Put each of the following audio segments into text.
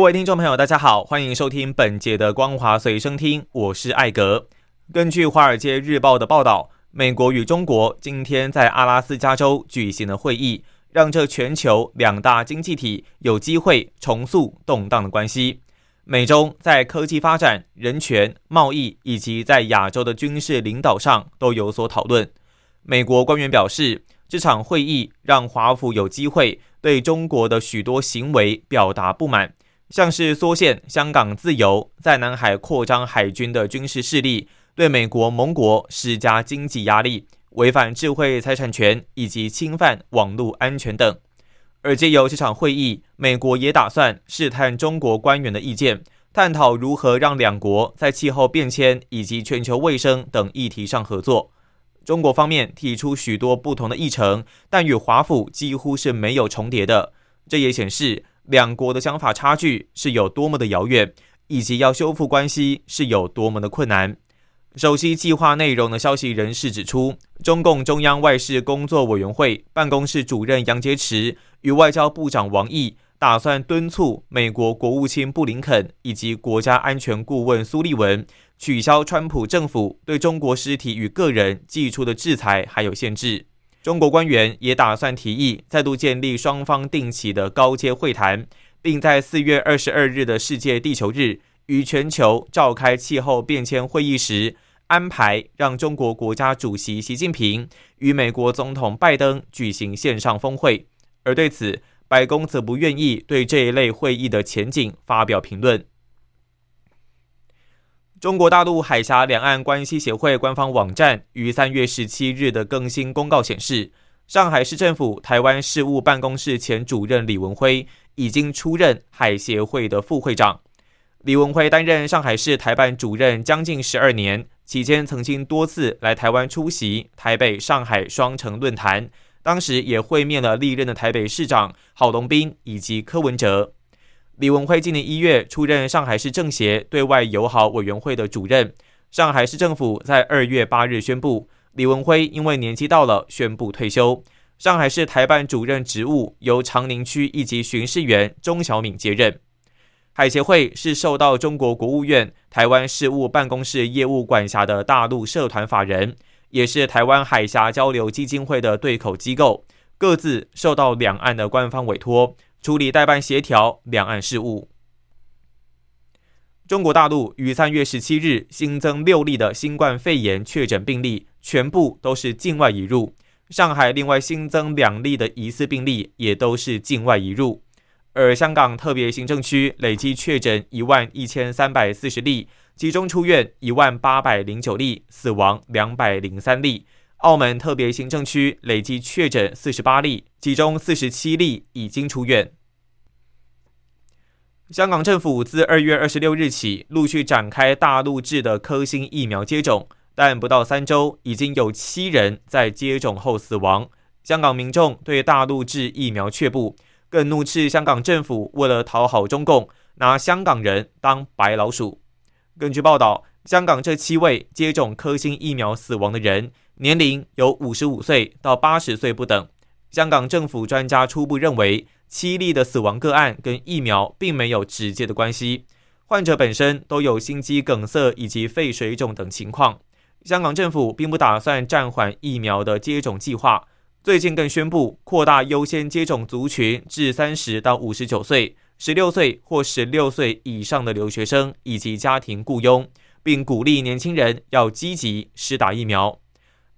各位听众朋友，大家好，欢迎收听本节的《光华随声听》，我是艾格。根据《华尔街日报》的报道。美国与中国今天在阿拉斯加州举行的会议，让这全球两大经济体有机会重塑动荡的关系。美中在科技发展、人权、贸易以及在亚洲的军事领导上都有所讨论。美国官员表示，这场会议让华府有机会对中国的许多行为表达不满，像是缩限香港自由、在南海扩张海军的军事势力。对美国盟国施加经济压力、违反智慧财产权以及侵犯网络安全等，而借由这场会议，美国也打算试探中国官员的意见，探讨如何让两国在气候变迁以及全球卫生等议题上合作。中国方面提出许多不同的议程，但与华府几乎是没有重叠的，这也显示两国的想法差距是有多么的遥远，以及要修复关系是有多么的困难。首席计划内容的消息人士指出，中共中央外事工作委员会办公室主任杨洁篪与外交部长王毅打算敦促美国国务卿布林肯以及国家安全顾问苏利文取消川普政府对中国实体与个人寄出的制裁还有限制。中国官员也打算提议再度建立双方定期的高阶会谈，并在四月二十二日的世界地球日。与全球召开气候变迁会议时，安排让中国国家主席习近平与美国总统拜登举行线上峰会，而对此，白宫则不愿意对这一类会议的前景发表评论。中国大陆海峡两岸关系协会官方网站于三月十七日的更新公告显示，上海市政府台湾事务办公室前主任李文辉已经出任海协会的副会长。李文辉担任上海市台办主任将近十二年，期间曾经多次来台湾出席台北、上海双城论坛，当时也会面了历任的台北市长郝龙斌以及柯文哲。李文辉今年一月出任上海市政协对外友好委员会的主任，上海市政府在二月八日宣布，李文辉因为年纪到了，宣布退休。上海市台办主任职务由长宁区一级巡视员钟小敏接任。海协会是受到中国国务院台湾事务办公室业务管辖的大陆社团法人，也是台湾海峡交流基金会的对口机构，各自受到两岸的官方委托，处理代办协调两岸事务。中国大陆于三月十七日新增六例的新冠肺炎确诊病例，全部都是境外移入。上海另外新增两例的疑似病例，也都是境外移入。而香港特别行政区累计确诊一万一千三百四十例，其中出院一万八百零九例，死亡两百零三例。澳门特别行政区累计确诊四十八例，其中四十七例已经出院。香港政府自二月二十六日起陆续展开大陆制的科兴疫苗接种，但不到三周，已经有七人在接种后死亡。香港民众对大陆制疫苗却步。更怒斥香港政府为了讨好中共，拿香港人当白老鼠。根据报道，香港这七位接种科兴疫苗死亡的人，年龄有五十五岁到八十岁不等。香港政府专家初步认为，七例的死亡个案跟疫苗并没有直接的关系，患者本身都有心肌梗塞以及肺水肿等情况。香港政府并不打算暂缓疫苗的接种计划。最近更宣布扩大优先接种族群至三十到五十九岁、十六岁或十六岁以上的留学生以及家庭雇佣，并鼓励年轻人要积极施打疫苗。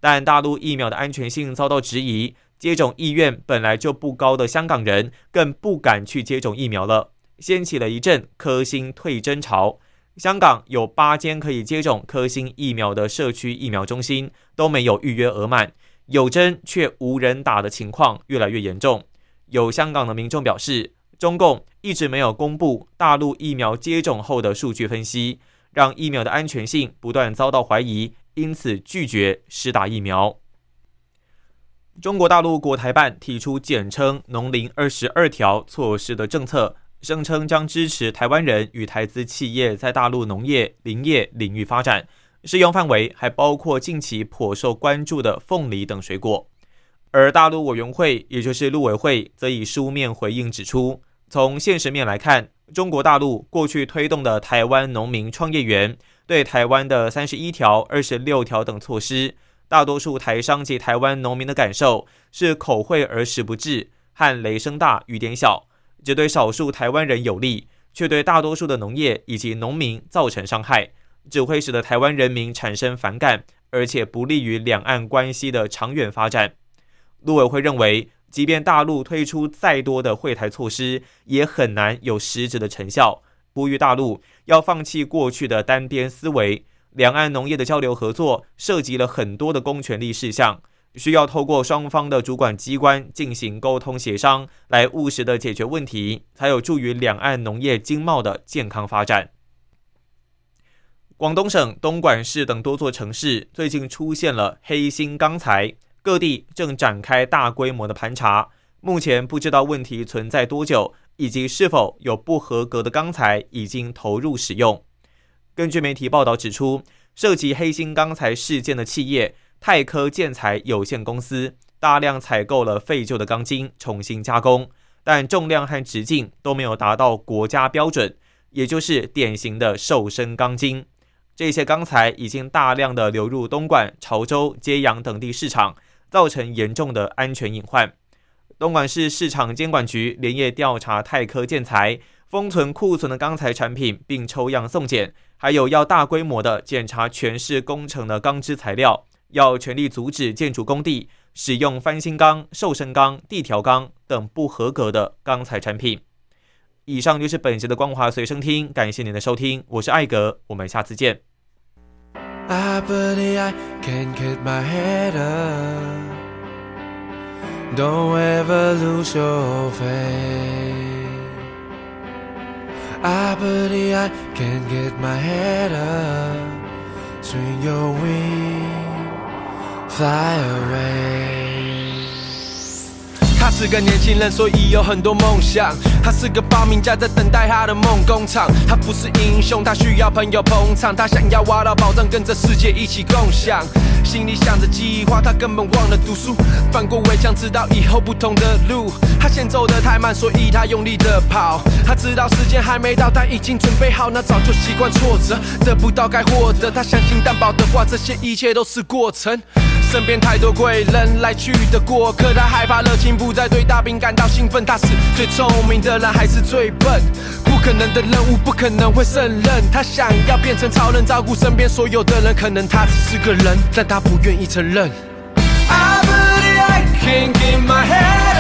但大陆疫苗的安全性遭到质疑，接种意愿本来就不高的香港人更不敢去接种疫苗了，掀起了一阵科兴退针潮。香港有八间可以接种科兴疫苗的社区疫苗中心都没有预约额满。有针却无人打的情况越来越严重。有香港的民众表示，中共一直没有公布大陆疫苗接种后的数据分析，让疫苗的安全性不断遭到怀疑，因此拒绝施打疫苗。中国大陆国台办提出简称“农林二十二条”措施的政策，声称将支持台湾人与台资企业在大陆农业、林业领域发展，适用范围还包括近期颇受关注的凤梨等水果。而大陆委员会，也就是陆委会，则以书面回应指出，从现实面来看，中国大陆过去推动的台湾农民创业园，对台湾的三十一条、二十六条等措施。大多数台商及台湾农民的感受是口惠而实不至，和雷声大雨点小，只对少数台湾人有利，却对大多数的农业以及农民造成伤害，只会使得台湾人民产生反感，而且不利于两岸关系的长远发展。陆委会认为，即便大陆推出再多的惠台措施，也很难有实质的成效，呼吁大陆要放弃过去的单边思维。两岸农业的交流合作涉及了很多的公权力事项，需要透过双方的主管机关进行沟通协商，来务实的解决问题，才有助于两岸农业经贸的健康发展。广东省东莞市等多座城市最近出现了黑心钢材，各地正展开大规模的盘查，目前不知道问题存在多久，以及是否有不合格的钢材已经投入使用。根据媒体报道指出，涉及黑心钢材事件的企业泰科建材有限公司大量采购了废旧的钢筋，重新加工，但重量和直径都没有达到国家标准，也就是典型的瘦身钢筋。这些钢材已经大量的流入东莞、潮州、揭阳等地市场，造成严重的安全隐患。东莞市市场监管局连夜调查泰科建材，封存库存的钢材产品，并抽样送检。还有要大规模的检查全市工程的钢支材料，要全力阻止建筑工地使用翻新钢、瘦身钢、地条钢等不合格的钢材产品。以上就是本节的光华随身听，感谢您的收听，我是艾格，我们下次见。I Don't ever lose your faith. I believe I can get my head up, swing your wings, fly away. 他是个年轻人，所以有很多梦想。他是个发明家，在等待他的梦工厂。他不是英雄，他需要朋友捧场。他想要挖到宝藏，跟着世界一起共享。心里想着计划，他根本忘了读书。翻过围墙，知道以后不同的路。他先走得太慢，所以他用力的跑。他知道时间还没到，但已经准备好。那早就习惯挫折，得不到该获得。他相信担保的话，这些一切都是过程。身边太多贵人来去的过客，他害怕热情不再对大兵感到兴奋。他是最聪明的人，还是最笨？不可能的任务，不可能会胜任。他想要变成超人，照顾身边所有的人。可能他只是个人，但他 I will get it alone. I believe I can get my head.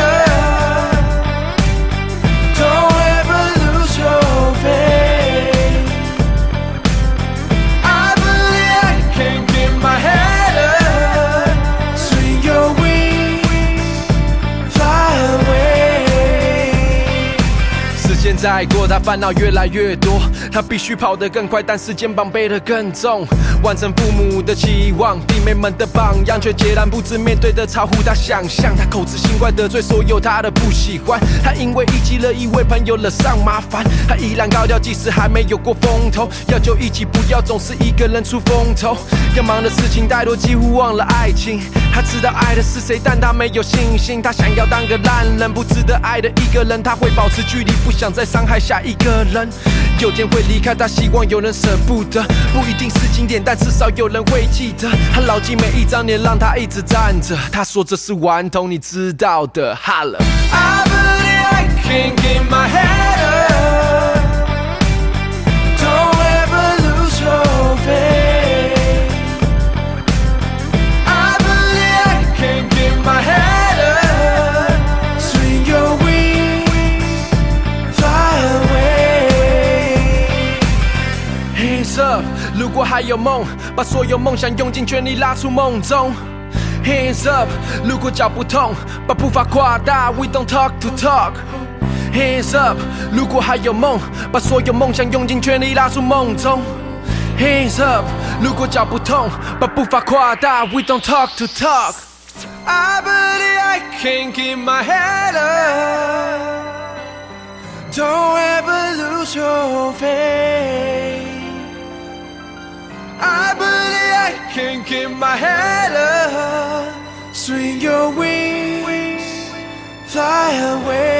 现在过，他烦恼越来越多，他必须跑得更快，但是肩膀背得更重，完成父母的期望，弟妹们的榜样，却截然不知面对的超乎他想象。他口是心怪，得罪所有他的不喜欢，他因为一己乐意为朋友惹上麻烦，他依然高调，即使还没有过风头，要就一起，不要总是一个人出风头。要忙的事情太多，几乎忘了爱情。他知道爱的是谁，但他没有信心。他想要当个烂人，不值得爱的一个人。他会保持距离，不想再伤害下一个人。有天会离开，他希望有人舍不得。不一定是经典，但至少有人会记得。他牢记每一张脸，让他一直站着。他说这是顽童，你知道的。哈了。如如果还有梦，把所有梦想用尽全力拉出梦中。Hands up，如果脚不痛，把步伐扩大。We don't talk to talk。Hands up，如果还有梦，把所有梦想用尽全力拉出梦中。Hands up，如果脚不痛，把步伐扩大。We don't talk to talk。I believe I can keep my head up。Don't ever lose your faith。I believe I can keep my head up. Swing your wings, fly away.